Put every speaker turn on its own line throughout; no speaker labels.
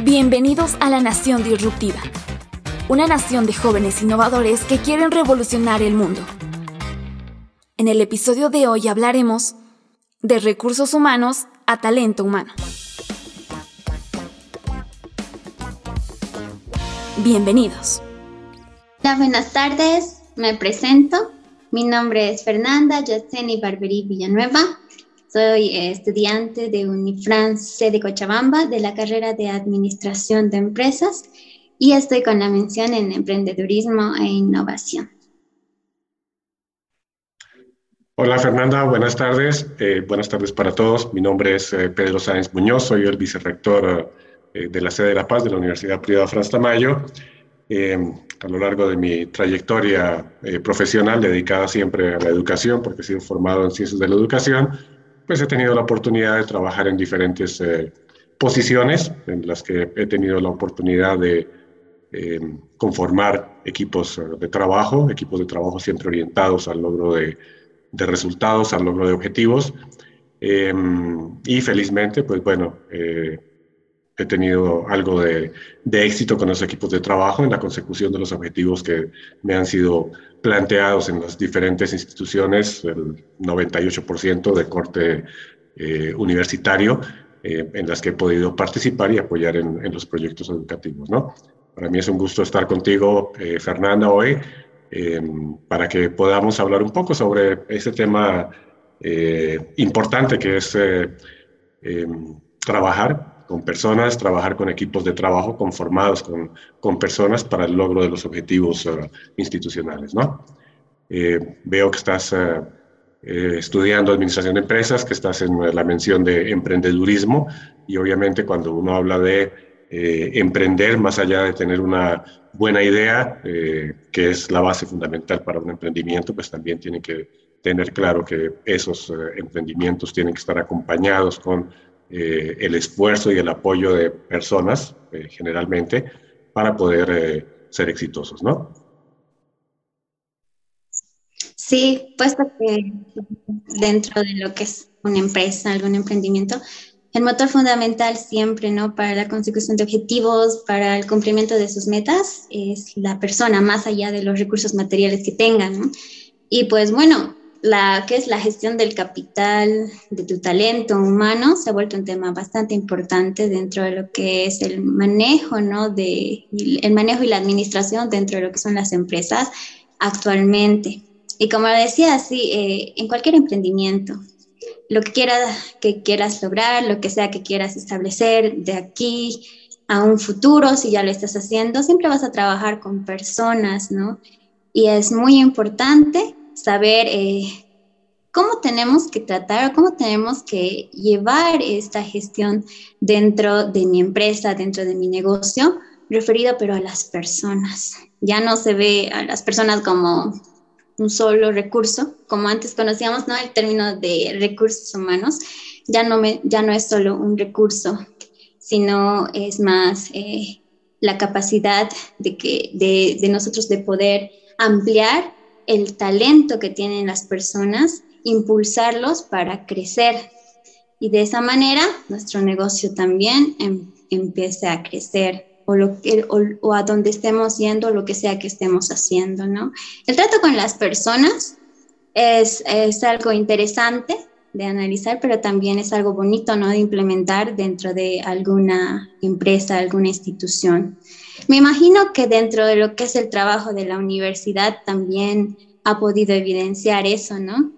Bienvenidos a la Nación Disruptiva, una nación de jóvenes innovadores que quieren revolucionar el mundo. En el episodio de hoy hablaremos de recursos humanos a talento humano. Bienvenidos.
Hola, buenas tardes. Me presento. Mi nombre es Fernanda Yaceni Barberí Villanueva. Soy eh, estudiante de Unifrance de Cochabamba de la carrera de Administración de Empresas y estoy con la mención en Emprendedurismo e Innovación.
Hola Fernanda, buenas tardes. Eh, buenas tardes para todos. Mi nombre es eh, Pedro Sáenz Muñoz, soy el vicerrector de la sede de La Paz de la Universidad Privada Franz Tamayo. a lo largo de mi trayectoria profesional dedicada siempre a la educación, porque he sido formado en ciencias de la educación, pues he tenido la oportunidad de trabajar en diferentes eh, posiciones en las que he tenido la oportunidad de eh, conformar equipos eh, de trabajo, equipos de trabajo siempre orientados al logro de, de resultados, al logro de objetivos. y felizmente, pues bueno, he tenido algo de, de, éxito con los equipos de trabajo en la consecución de los objetivos que me han sido planteados en las diferentes instituciones, el 98% de corte eh, universitario, eh, en las que he podido participar y apoyar en, en, los proyectos educativos. ¿no? Para mí es un gusto estar contigo, eh, Fernanda, hoy, para que podamos hablar un poco sobre este tema importante que es trabajar con personas, trabajar con equipos de trabajo conformados con, con personas para el logro de los objetivos uh, institucionales. ¿no? Eh, veo que estás eh, estudiando administración de empresas, que estás en la mención de emprendedurismo y obviamente cuando uno habla de eh, emprender, más allá de tener una buena idea, que es la base fundamental para un emprendimiento, pues también tiene que tener claro que esos emprendimientos tienen que estar acompañados con eh, el esfuerzo y el apoyo de personas, eh, generalmente, para poder eh, ser exitosos, ¿no?
Sí, puesto que dentro de lo que es una empresa, algún emprendimiento, el motor fundamental siempre, ¿no? Para la consecución de objetivos, para el cumplimiento de sus metas, es la persona, más allá de los recursos materiales que tengan, ¿no? Y pues bueno, la que es la gestión del capital, de tu talento humano, se ha vuelto un tema bastante importante dentro de lo que es el manejo, ¿no? De, el manejo y la administración dentro de lo que son las empresas actualmente. Y como decía, sí, eh, en cualquier emprendimiento, lo que, quieras que quieras lograr, lo que sea que quieras establecer de aquí a un futuro, si ya lo estás haciendo, siempre vas a trabajar con personas, ¿no? Y es muy importante saber eh, cómo tenemos que tratar, cómo tenemos que llevar esta gestión dentro de mi empresa, dentro de mi negocio, referido pero a las personas. Ya no se ve a las personas como un solo recurso, como antes conocíamos, ¿no? El término de recursos humanos, ya no, me, ya no es solo un recurso, sino es más eh, la capacidad de, que, de nosotros de poder ampliar el talento que tienen las personas, impulsarlos para crecer. Y de esa manera nuestro negocio también em, empiece a crecer o, lo, o, a donde estemos yendo, lo que sea que estemos haciendo, ¿no? El trato con las personas es, es algo interesante de analizar, pero también es algo bonito, ¿no? De implementar dentro de alguna empresa, alguna institución. Me imagino que dentro de lo que es el trabajo de la universidad también ha podido evidenciar eso, ¿no?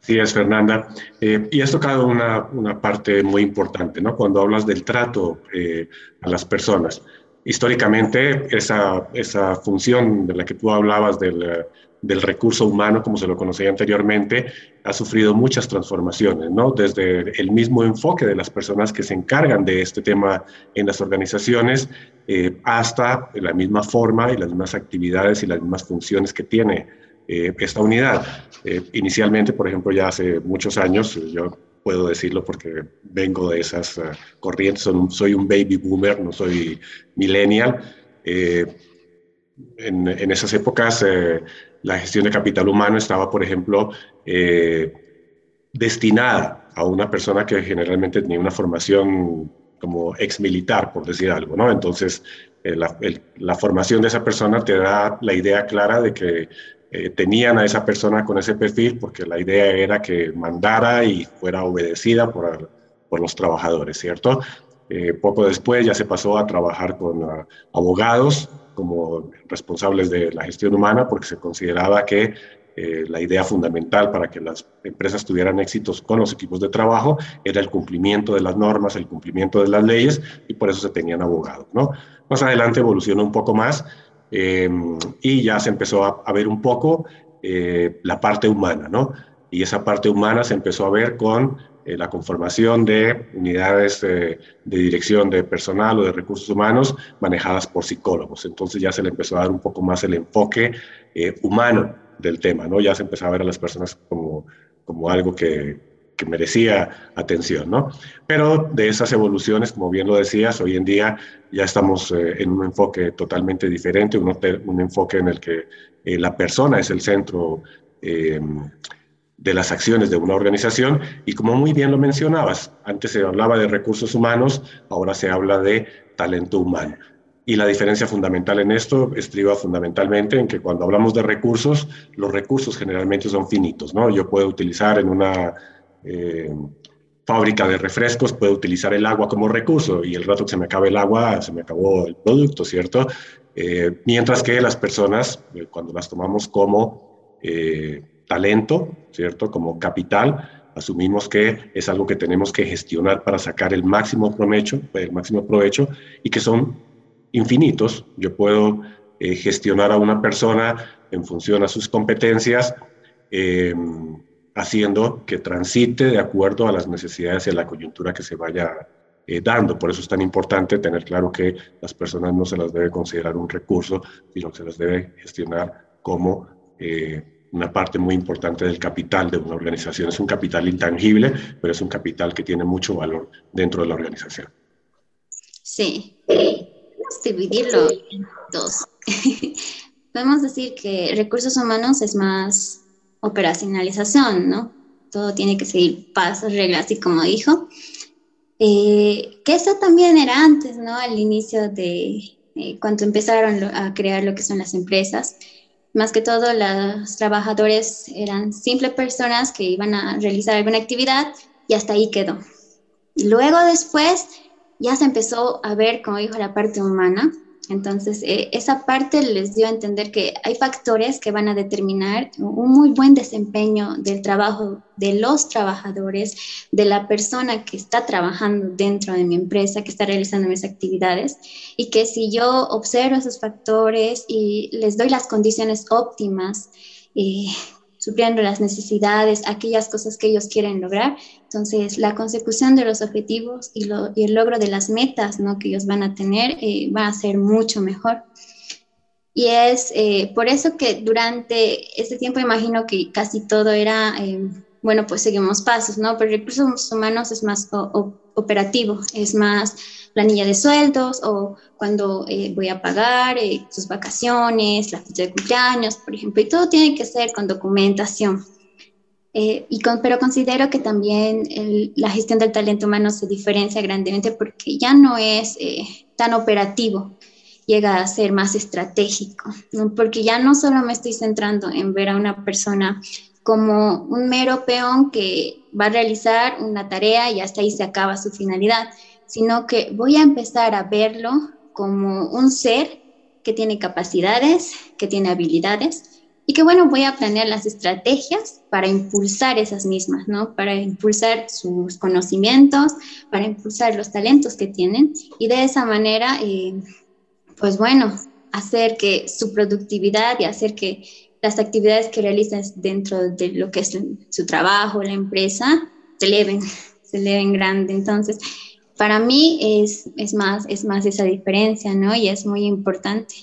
Sí, es Fernanda. Eh, y has tocado una, una, parte muy importante, ¿no? Cuando hablas del trato eh, a las personas. Históricamente, esa, esa función de la que tú hablabas del, del recurso humano, como se lo conocía anteriormente, ha sufrido muchas transformaciones, ¿no? Desde el mismo enfoque de las personas que se encargan de este tema en las organizaciones, eh, hasta la misma forma y las mismas actividades y las mismas funciones que tiene eh, esta unidad. Eh, inicialmente, por ejemplo, ya hace muchos años, yo puedo decirlo porque vengo de esas corrientes, soy un baby boomer, no soy millennial. En, en, esas épocas la gestión de capital humano estaba, por ejemplo, eh, destinada a una persona que generalmente tenía una formación como ex militar, por decir algo, ¿no? Entonces, la, la, formación de esa persona te da la idea clara de que tenían a esa persona con ese perfil porque la idea era que mandara y fuera obedecida por, por los trabajadores, ¿cierto? Eh, poco después ya se pasó a trabajar con ah, abogados como responsables de la gestión humana porque se consideraba que eh, la idea fundamental para que las empresas tuvieran éxitos con los equipos de trabajo era el cumplimiento de las normas, el cumplimiento de las leyes y por eso se tenían abogados. ¿no? Más adelante evolucionó un poco más eh, y ya se empezó a, a ver un poco la parte humana, ¿no? Y esa parte humana se empezó a ver con eh, la conformación de unidades de dirección de personal o de recursos humanos manejadas por psicólogos. Entonces ya se le empezó a dar un poco más el enfoque eh, humano del tema, ¿no? Ya se empezó a ver a las personas como, como algo que, que merecía atención, ¿no? Pero de esas evoluciones, como bien lo decías, hoy en día ya estamos eh, en un enfoque totalmente diferente, un, un enfoque en el que la persona es el centro de las acciones de una organización y como muy bien lo mencionabas, antes se hablaba de recursos humanos, ahora se habla de talento humano. Y la diferencia fundamental en esto estriba fundamentalmente en que cuando hablamos de recursos, los recursos generalmente son finitos, ¿no? Yo puedo utilizar en una eh, fábrica de refrescos, puedo utilizar el agua como recurso y el rato que se me acabe el agua, se me acabó el producto, ¿cierto? Eh, mientras que las personas, eh, cuando las tomamos como talento, ¿cierto? Como capital, asumimos que es algo que tenemos que gestionar para sacar el máximo provecho, el máximo provecho y que son infinitos. Yo puedo eh, gestionar a una persona en función a sus competencias, em, haciendo que transite de acuerdo a las necesidades y a la coyuntura que se vaya eh, dando. Por eso es tan importante tener claro que las personas no se las debe considerar un recurso, sino que se las debe gestionar como eh, una parte muy importante del capital de una organización. Es un capital intangible, pero es un capital que tiene mucho valor dentro de la organización.
Sí, podemos dividirlo en dos. podemos decir que recursos humanos es más operacionalización, ¿no? Todo tiene que seguir pasos, reglas, y como dijo. Eh, que eso también era antes, ¿no? Al inicio de eh, cuando empezaron a crear lo que son las empresas más que todo, los trabajadores eran simples personas que iban a realizar alguna actividad y hasta ahí quedó. Luego después ya se empezó a ver, como dijo, la parte humana, entonces, eh, esa parte les dio a entender que hay factores que van a determinar un muy buen desempeño del trabajo de los trabajadores, de la persona que está trabajando dentro de mi empresa, que está realizando mis actividades, y que si yo observo esos factores y les doy las condiciones óptimas, eh, supliendo las necesidades, aquellas cosas que ellos quieren lograr. Entonces, la consecución de los objetivos y, el logro de las metas ¿no? que ellos van a tener eh, va a ser mucho mejor. Y es eh, por eso que durante este tiempo imagino que casi todo era, eh, bueno, pues seguimos pasos, ¿no? Pero recursos humanos es más operativo, es más planilla de sueldos o cuando eh, voy a pagar eh, sus vacaciones, la fecha de cumpleaños, por ejemplo, y todo tiene que ser con documentación. Eh, y pero considero que también la gestión del talento humano se diferencia grandemente porque ya no es tan operativo, llega a ser más estratégico, porque ya no solo me estoy centrando en ver a una persona como un mero peón que va a realizar una tarea y hasta ahí se acaba su finalidad, sino que voy a empezar a verlo como un ser que tiene capacidades, que tiene habilidades y que bueno, voy a planear las estrategias para impulsar esas mismas, ¿no? Para impulsar sus conocimientos, para impulsar los talentos que tienen y de esa manera, eh, pues bueno, hacer que su productividad y hacer que las actividades que realizan dentro de lo que es su trabajo, la empresa, se eleven, se eleven grande. Entonces, para mí es, es, más, es más esa diferencia, ¿no? Y es muy importante.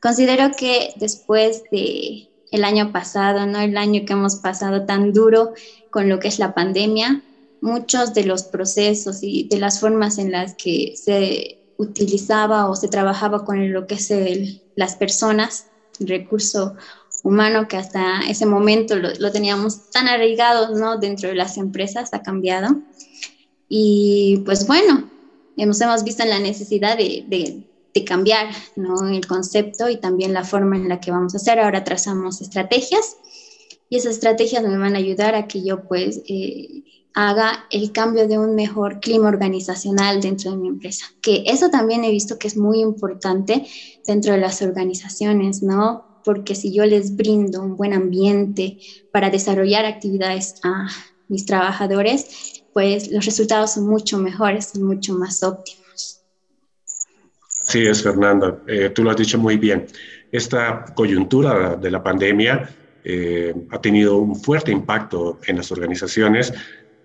Considero que después de el año pasado, ¿no? El año que hemos pasado tan duro con lo que es la pandemia, muchos de los procesos y de las formas en las que se utilizaba o se trabajaba con lo que es las personas, el recurso humano que hasta ese momento lo, lo teníamos tan arraigado ¿no? dentro de las empresas, ha cambiado. Y pues bueno, hemos, hemos visto la necesidad de, de, de, cambiar ¿no? el concepto y también la forma en la que vamos a hacer. Ahora trazamos estrategias y esas estrategias me van a ayudar a que yo pues eh, haga el cambio de un mejor clima organizacional dentro de mi empresa. Que eso también he visto que es muy importante dentro de las organizaciones, ¿no? Porque si yo les brindo un buen ambiente para desarrollar actividades a mis trabajadores, pues los resultados son mucho mejores, son mucho más óptimos.
Sí, es, Fernanda. Eh, tú lo has dicho muy bien. Esta coyuntura de la pandemia eh, ha tenido un fuerte impacto en las organizaciones,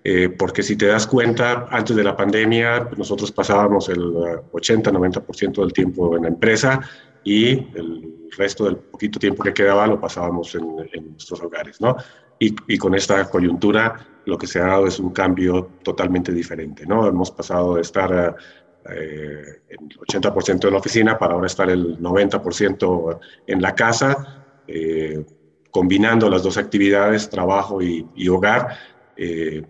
eh, porque si te das cuenta, antes de la pandemia nosotros pasábamos el 80-90% del tiempo en la empresa y el resto del poquito tiempo que quedaba lo pasábamos en, nuestros hogares, ¿no? Y, y, con esta coyuntura lo que se ha dado es un cambio totalmente diferente, ¿no? Hemos pasado de estar eh, el 80% en la oficina para ahora estar el 90% en la casa, eh, combinando las dos actividades, trabajo y, hogar. Eh,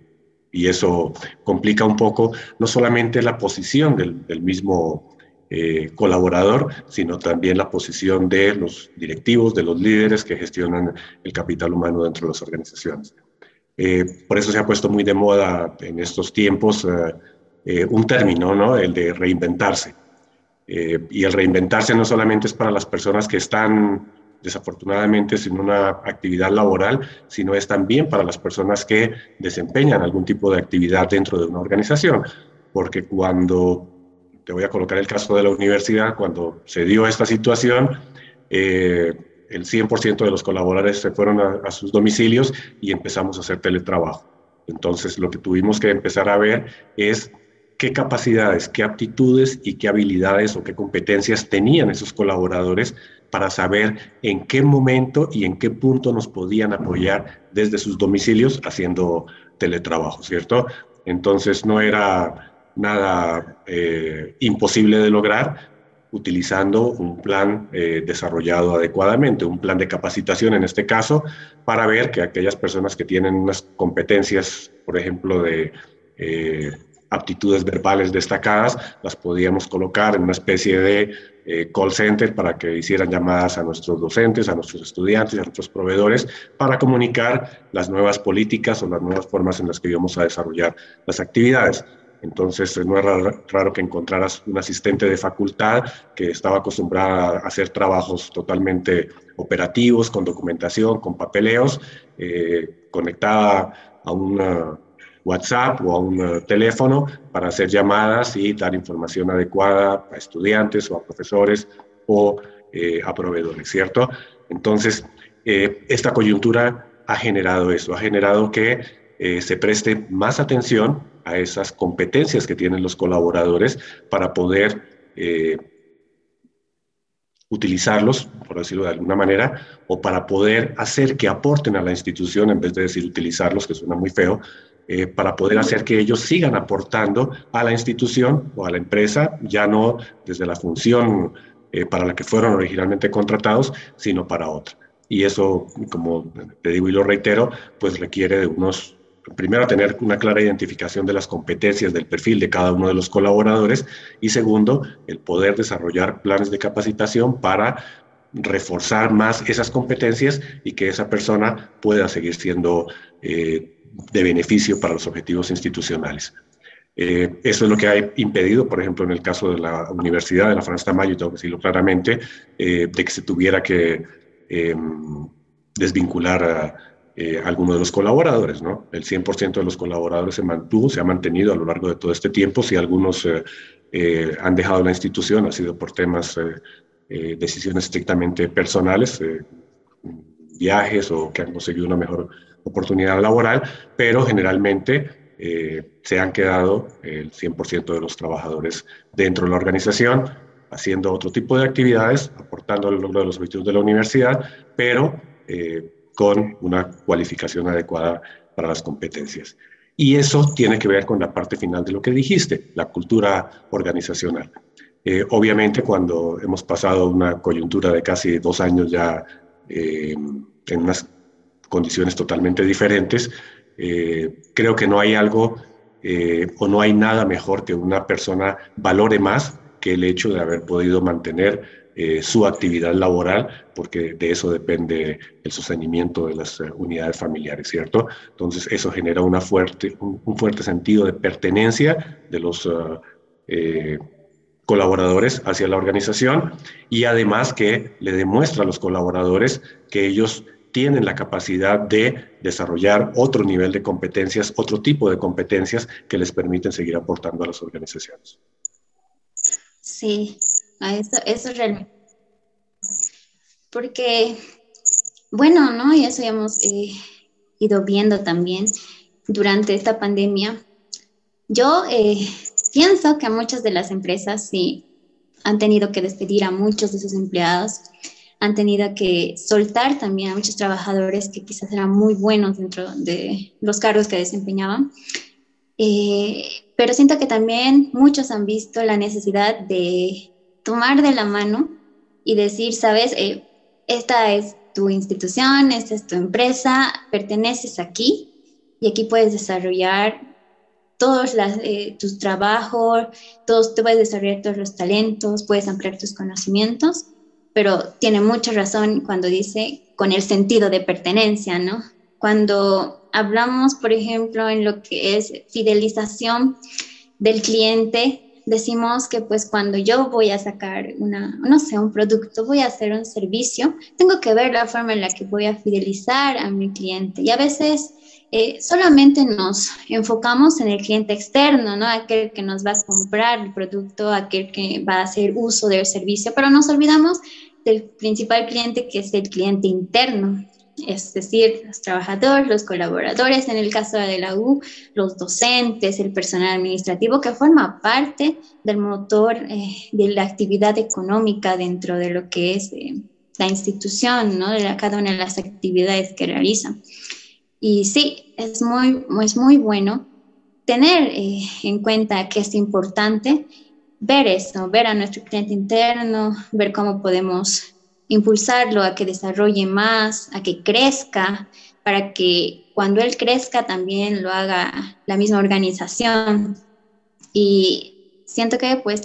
y eso complica un poco no solamente la posición del, del mismo eh, colaborador, sino también la posición de los directivos, de los líderes que gestionan el capital humano dentro de las organizaciones. Eh, por eso se ha puesto muy de moda en estos tiempos eh, un término, ¿no? el de reinventarse. y el reinventarse no solamente es para las personas que están desafortunadamente sin una actividad laboral, sino es también para las personas que desempeñan algún tipo de actividad dentro de una organización, porque cuando te voy a colocar el caso de la universidad, cuando se dio esta situación, eh, el 100% de los colaboradores se fueron a, sus domicilios y empezamos a hacer teletrabajo. Entonces, lo que tuvimos que empezar a ver es qué capacidades, qué aptitudes y qué habilidades o qué competencias tenían esos colaboradores para saber en qué momento y en qué punto nos podían apoyar desde sus domicilios haciendo teletrabajo, ¿cierto? Entonces, no era nada eh, imposible de lograr utilizando un plan eh, desarrollado adecuadamente, un plan de capacitación en este caso, para ver que aquellas personas que tienen unas competencias, por ejemplo, de eh, aptitudes verbales destacadas, las podíamos colocar en una especie de call center para que hicieran llamadas a nuestros docentes, a nuestros estudiantes, a nuestros proveedores, para comunicar las nuevas políticas o las nuevas formas en las que íbamos a desarrollar las actividades. Entonces no era raro que encontraras un asistente de facultad que estaba acostumbrada a hacer trabajos totalmente operativos, con documentación, con papeleos, eh, conectada a un WhatsApp o a un teléfono para hacer llamadas y dar información adecuada a estudiantes o a profesores o eh, a proveedores, ¿cierto? Entonces, eh, esta coyuntura ha generado eso, ha generado que se preste más atención a esas competencias que tienen los colaboradores para poder eh, utilizarlos, por decirlo de alguna manera, o para poder hacer que aporten a la institución, en vez de decir utilizarlos, que suena muy feo, eh, para poder hacer que ellos sigan aportando a la institución o a la empresa, ya no desde la función eh, para la que fueron originalmente contratados, sino para otra. Y eso, como te digo y lo reitero, pues requiere de unos primero, tener una clara identificación de las competencias del perfil de cada uno de los colaboradores y segundo, el poder desarrollar planes de capacitación para reforzar más esas competencias y que esa persona pueda seguir siendo eh, de beneficio para los objetivos institucionales. Eh, eso es lo que ha impedido, por ejemplo, en el caso de la Universidad de la Francia Mayo, tengo que decirlo claramente, eh, de que se tuviera que em, desvincular a, eh, algunos de los colaboradores, ¿no? El 100% de los colaboradores se mantuvo, se ha mantenido a lo largo de todo este tiempo. Si algunos eh, eh, han dejado la institución, ha sido por temas, decisiones estrictamente personales, viajes o que han conseguido una mejor oportunidad laboral, pero generalmente se han quedado el 100% de los trabajadores dentro de la organización, haciendo otro tipo de actividades, aportando al logro de los objetivos de la universidad, pero con una cualificación adecuada para las competencias. Y eso tiene que ver con la parte final de lo que dijiste, la cultura organizacional. Eh, obviamente, cuando hemos pasado una coyuntura de casi dos años ya eh, en unas condiciones totalmente diferentes, eh, creo que no hay algo eh, o no hay nada mejor que una persona valore más que el hecho de haber podido mantener eh, su actividad laboral, porque de eso depende el sostenimiento de las eh, unidades familiares, ¿cierto? Entonces eso genera una fuerte, un, fuerte sentido de pertenencia de los colaboradores hacia la organización y además que le demuestra a los colaboradores que ellos tienen la capacidad de desarrollar otro nivel de competencias, otro tipo de competencias que les permiten seguir aportando a las organizaciones.
Sí, eso, eso realmente. Porque, bueno, ¿no? Y eso hemos eh, ido viendo también durante esta pandemia. Yo eh, pienso que muchas de las empresas sí han tenido que despedir a muchos de sus empleados han tenido que soltar también a muchos trabajadores que quizás eran muy buenos dentro de los cargos que desempeñaban. Eh, pero siento que también muchos han visto la necesidad de tomar de la mano y decir, sabes, eh, esta es tu institución, esta es tu empresa, perteneces aquí y aquí puedes desarrollar todos eh, tus trabajos, todos, tú puedes desarrollar todos los talentos, puedes ampliar tus conocimientos pero tiene mucha razón cuando dice con el sentido de pertenencia, ¿no? Cuando hablamos, por ejemplo, en lo que es fidelización del cliente, decimos que pues cuando yo voy a sacar una, no sé, un producto, voy a hacer un servicio, tengo que ver la forma en la que voy a fidelizar a mi cliente. Y a veces eh, solamente nos enfocamos en el cliente externo, ¿no? Aquel que nos va a comprar el producto, aquel que va a hacer uso del servicio, pero nos olvidamos del principal cliente que es el cliente interno, es decir, los trabajadores, los colaboradores, en el caso de la U, los docentes, el personal administrativo que forma parte del motor eh, de la actividad económica dentro de lo que es eh, la institución, ¿no? de cada una de las actividades que realiza. Y sí, es muy, es muy bueno tener eh, en cuenta que es importante ver eso, ver a nuestro cliente interno, ver cómo podemos impulsarlo a que desarrolle más, a que crezca, para que cuando él crezca también lo haga la misma organización. Y siento que pues,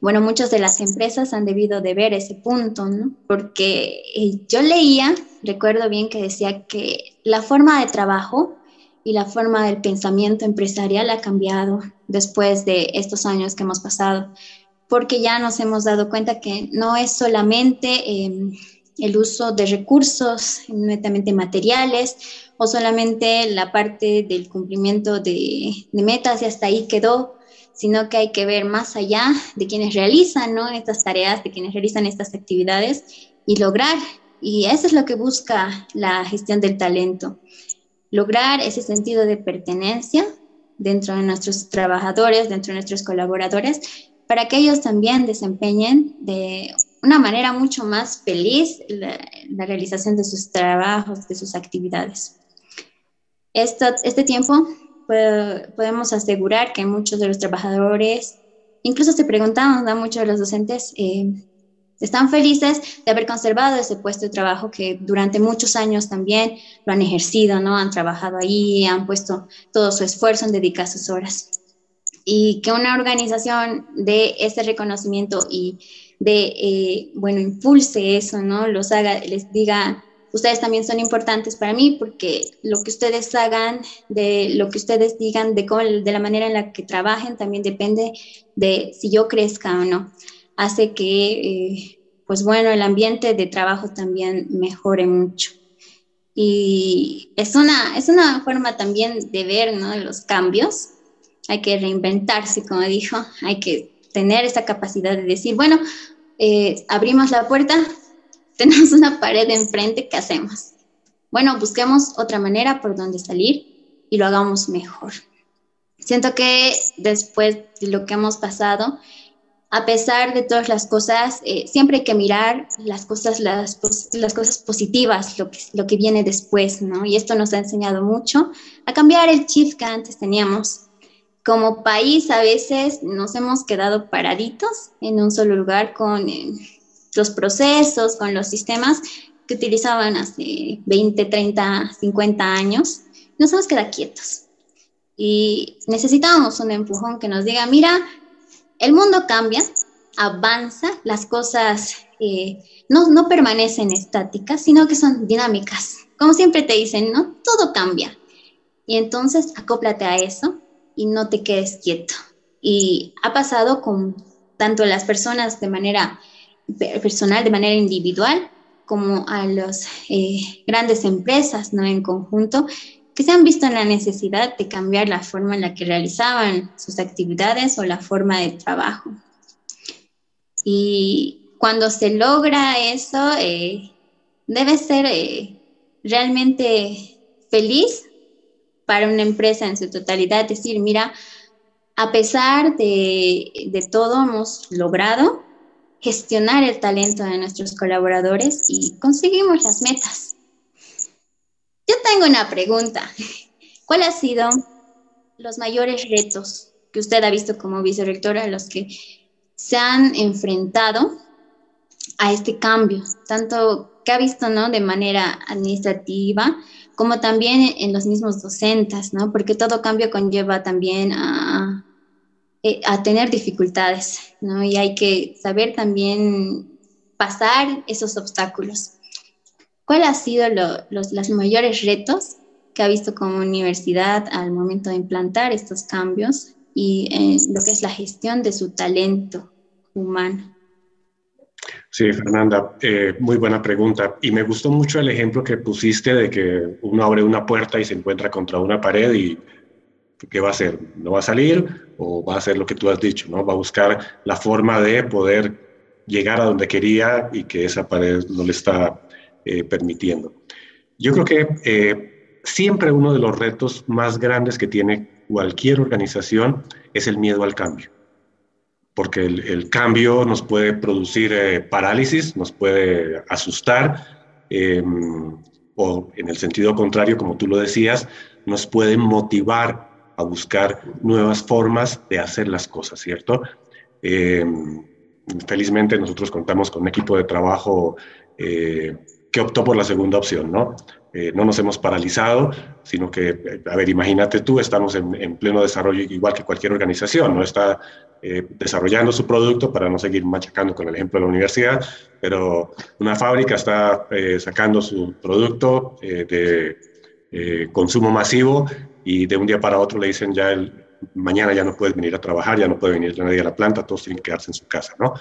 bueno, muchas de las empresas han debido de ver ese punto, ¿no? Porque eh, yo leía, recuerdo bien que decía que la forma de trabajo y la forma del pensamiento empresarial ha cambiado después de estos años que hemos pasado, porque ya nos hemos dado cuenta que no es solamente em, el uso de recursos netamente materiales o solamente la parte del cumplimiento de, metas y hasta ahí quedó, sino que hay que ver más allá de quienes realizan estas tareas, de quienes realizan estas actividades y lograr. Y eso es lo que busca la gestión del talento lograr ese sentido de pertenencia dentro de nuestros trabajadores, dentro de nuestros colaboradores, para que ellos también desempeñen de una manera mucho más feliz la, realización de sus trabajos, de sus actividades. este tiempo podemos asegurar que muchos de los trabajadores, incluso se preguntamos a muchos de los docentes, eh, están felices de haber conservado ese puesto de trabajo que durante muchos años también lo han ejercido, ¿no? Han trabajado ahí, han puesto todo su esfuerzo en dedicar sus horas. Y que una organización de ese reconocimiento y de, eh, bueno, impulse eso, ¿no? Los haga, les diga, ustedes también son importantes para mí porque lo que ustedes hagan, de lo que ustedes digan, de, cómo, de la manera en la que trabajen, también depende de si yo crezca o no hace que, eh, pues bueno, el ambiente de trabajo también mejore mucho. Y es una, es una forma también de ver ¿no? los cambios. Hay que reinventarse, como dijo, hay que tener esa capacidad de decir, bueno, eh, abrimos la puerta, tenemos una pared enfrente, ¿qué hacemos? Bueno, busquemos otra manera por donde salir y lo hagamos mejor. Siento que después de lo que hemos pasado, a pesar de todas las cosas, eh, siempre hay que mirar las cosas, las, las cosas positivas, lo que, lo que viene después, ¿no? Y esto nos ha enseñado mucho a cambiar el chip que antes teníamos. Como país a veces nos hemos quedado paraditos en un solo lugar con eh, los procesos, con los sistemas que utilizaban hace 20, 30, 50 años. Nos hemos quedado quietos. Y necesitábamos un empujón que nos diga, mira, el mundo cambia, avanza, las cosas eh, no, no permanecen estáticas, sino que son dinámicas. Como siempre te dicen, ¿no? Todo cambia. Y entonces acóplate a eso y no te quedes quieto. Y ha pasado con tanto las personas de manera personal, de manera individual, como a las eh, grandes empresas, ¿no? En conjunto, que se han visto en la necesidad de cambiar la forma en la que realizaban sus actividades o la forma de trabajo. Y cuando se logra eso, eh, debe ser eh, realmente feliz para una empresa en su totalidad, decir, mira, a pesar de, de todo hemos logrado gestionar el talento de nuestros colaboradores y conseguimos las metas. Yo tengo una pregunta. ¿Cuál ha sido los mayores retos que usted ha visto como vicerrectora, los que se han enfrentado a este cambio, tanto que ha visto ¿no? de manera administrativa como también en los mismos docentes, ¿no? porque todo cambio conlleva también a, eh, a tener dificultades, ¿no? y hay que saber también pasar esos obstáculos. ¿Cuál ha sido los, los mayores retos que ha visto como universidad al momento de implantar estos cambios y en lo que es la gestión de su talento humano?
Sí, Fernanda, eh, muy buena pregunta. Y me gustó mucho el ejemplo que pusiste de que uno abre una puerta y se encuentra contra una pared y ¿qué va a hacer? ¿No va a salir o va a hacer lo que tú has dicho? ¿no? Va a buscar la forma de poder llegar a donde quería y que esa pared no le está eh, permitiendo. Yo creo que eh, siempre uno de los retos más grandes que tiene cualquier organización es el miedo al cambio, porque el, cambio nos puede producir eh, parálisis, nos puede asustar, em, o en el sentido contrario, como tú lo decías, nos puede motivar a buscar nuevas formas de hacer las cosas, ¿cierto? Em, felizmente nosotros contamos con un equipo de trabajo que optó por la segunda opción, ¿no? Eh, no nos hemos paralizado, sino que, a ver, imagínate tú, estamos en, pleno desarrollo igual que cualquier organización, ¿no? Está eh, desarrollando su producto para no seguir machacando con el ejemplo de la universidad, pero una fábrica está eh, sacando su producto de consumo masivo y de un día para otro le dicen ya el, mañana ya no puedes venir a trabajar, ya no puede venir nadie a la planta, todos tienen que quedarse en su casa, ¿no?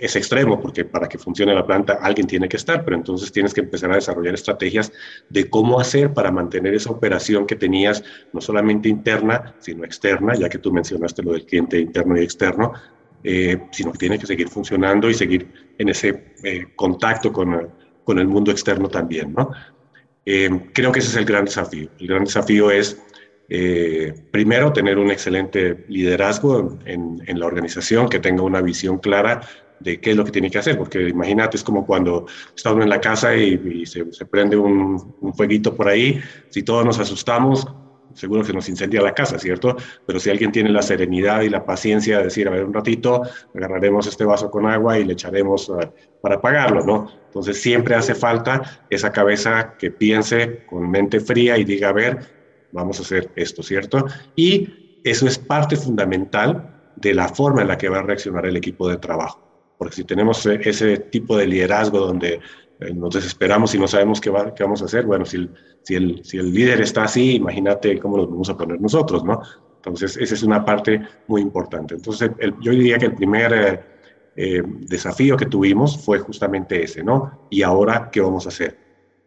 Es extremo porque para que funcione la planta alguien tiene que estar, pero entonces tienes que empezar a desarrollar estrategias de cómo hacer para mantener esa operación que tenías no solamente interna, sino externa, ya que tú mencionaste lo del cliente interno y externo, eh, sino que tiene que seguir funcionando y seguir en ese eh, contacto con, con, el mundo externo también, ¿no? Eh, creo que ese es el gran desafío. El gran desafío es primero, tener un excelente liderazgo en, en, la organización, que tenga una visión clara de qué es lo que tiene que hacer, porque imagínate, es como cuando está uno en la casa y, se, prende un, un, fueguito por ahí, si todos nos asustamos, seguro que nos incendia la casa, ¿cierto? Pero si alguien tiene la serenidad y la paciencia de decir, a ver, un ratito, agarraremos este vaso con agua y le echaremos uh, para apagarlo, ¿no? Entonces siempre hace falta esa cabeza que piense con mente fría y diga, a ver, vamos a hacer esto, ¿cierto? Y eso es parte fundamental de la forma en la que va a reaccionar el equipo de trabajo porque si tenemos e, ese tipo de liderazgo donde eh, nos desesperamos y no sabemos qué, qué vamos a hacer, bueno, si el, si, el, si el líder está así, imagínate cómo nos vamos a poner nosotros, ¿no? Entonces, esa es una parte muy importante. Entonces, yo diría que el primer eh, eh, desafío que tuvimos fue justamente ese, ¿no? Y ahora, ¿qué vamos a hacer?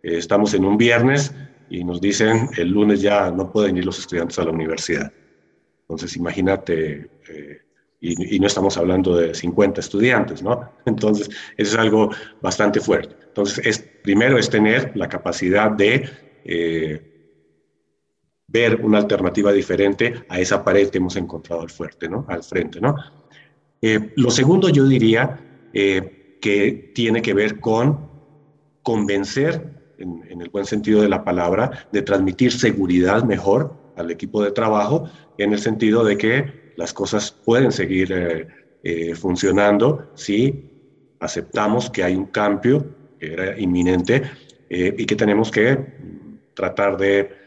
estamos en un viernes y nos dicen el lunes ya no pueden ir los estudiantes a la universidad. Entonces, imagínate y, no estamos hablando de 50 estudiantes, ¿no? Entonces, eso es algo bastante fuerte. Entonces, es, primero es tener la capacidad de eh, ver una alternativa diferente a esa pared que hemos encontrado al, fuerte, ¿no? al frente, ¿no? Eh, lo segundo, yo diría eh, que tiene que ver con convencer, en, en el buen sentido de la palabra, de transmitir seguridad mejor al equipo de trabajo, en el sentido de que las cosas pueden seguir eh, eh, funcionando si aceptamos que hay un cambio que era inminente eh, y que tenemos que tratar de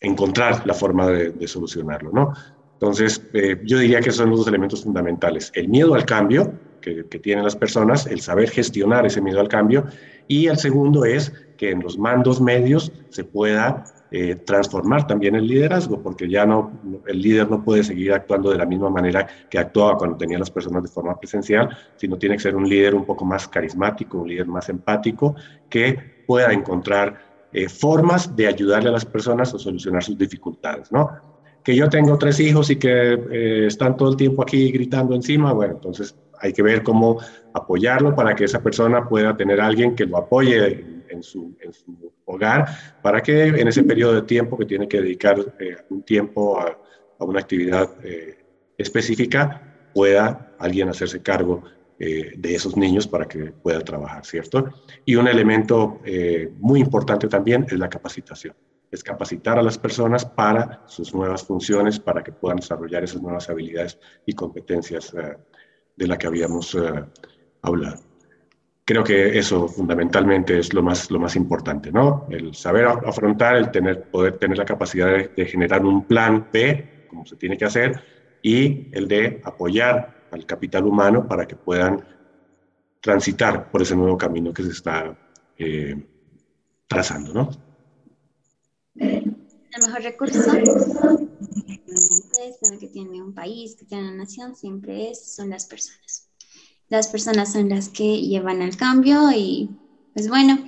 encontrar la forma de, solucionarlo, ¿no? Entonces, yo diría que son los dos elementos fundamentales. El miedo al cambio que, que, tienen las personas, el saber gestionar ese miedo al cambio, y el segundo es que en los mandos medios se pueda eh, transformar también el liderazgo, porque ya no, el líder no puede seguir actuando de la misma manera que actuaba cuando tenía las personas de forma presencial, sino tiene que ser un líder un poco más carismático, un líder más empático, que pueda encontrar eh, formas de ayudarle a las personas a solucionar sus dificultades, ¿no? Que yo tengo tres hijos y que eh, están todo el tiempo aquí gritando encima, bueno, entonces hay que ver cómo apoyarlo para que esa persona pueda tener alguien que lo apoye en su, hogar, para que en ese periodo de tiempo que tiene que dedicar eh, un tiempo a, una actividad eh, específica, pueda alguien hacerse cargo eh, de esos niños para que pueda trabajar, ¿cierto? Y un elemento muy importante también es la capacitación. Es capacitar a las personas para sus nuevas funciones, para que puedan desarrollar esas nuevas habilidades y competencias de las que habíamos hablado creo que eso fundamentalmente es lo más, lo más importante, ¿no? El saber afrontar, el tener, poder tener la capacidad de, generar un plan B, como se tiene que hacer, y el de apoyar al capital humano para que puedan transitar por ese nuevo camino que se está eh, trazando, ¿no?
El mejor recurso que tiene un país, que tiene una nación, siempre es, son las personas las personas son las que llevan el cambio y pues bueno,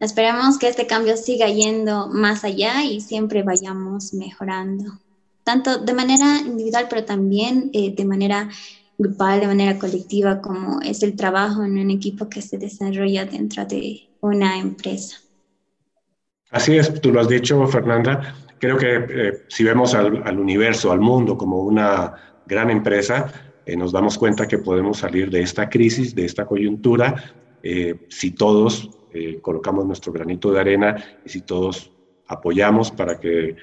esperamos que este cambio siga yendo más allá y siempre vayamos mejorando, tanto de manera individual, pero también eh, de manera grupal, de manera colectiva, como es el trabajo en un equipo que se desarrolla dentro de una empresa.
Así es, tú lo has dicho, Fernanda. Creo que eh, si vemos al, al universo, al mundo como una gran empresa, eh, nos damos cuenta que podemos salir de esta crisis, de esta coyuntura, eh, si todos eh, colocamos nuestro granito de arena y si todos apoyamos para que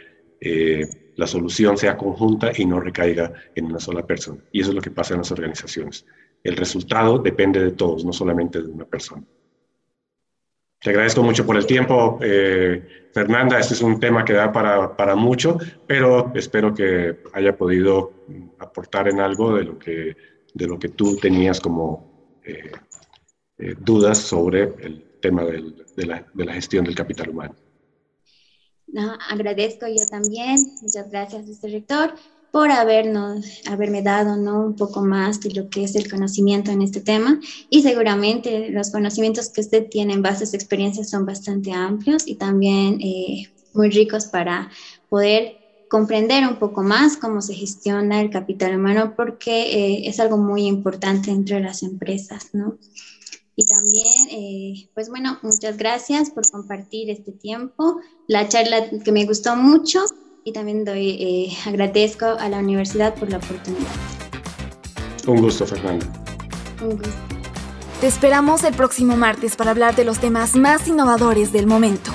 la solución sea conjunta y no recaiga en una sola persona. Y eso es lo que pasa en las organizaciones. El resultado depende de todos, no solamente de una persona. Te agradezco mucho por el tiempo, Fernanda. Este es un tema que da para, para mucho, pero espero que haya podido aportar en algo de lo que, de lo que tú tenías como eh, eh, dudas sobre el tema de, la, de, la, gestión del capital humano.
No, agradezco yo también, muchas gracias, este rector, por habernos, haberme dado ¿no? un poco más de lo que es el conocimiento en este tema y seguramente los conocimientos que usted tiene en base a su experiencia son bastante amplios y también eh, muy ricos para poder comprender un poco más cómo se gestiona el capital humano porque eh, es algo muy importante dentro de las empresas, ¿no? Y también, eh, pues bueno, muchas gracias por compartir este tiempo, la charla que me gustó mucho y también doy, eh, agradezco a la universidad por la oportunidad.
Un gusto, Fernanda.
Un gusto.
Te esperamos el próximo martes para hablar de los temas más innovadores del momento.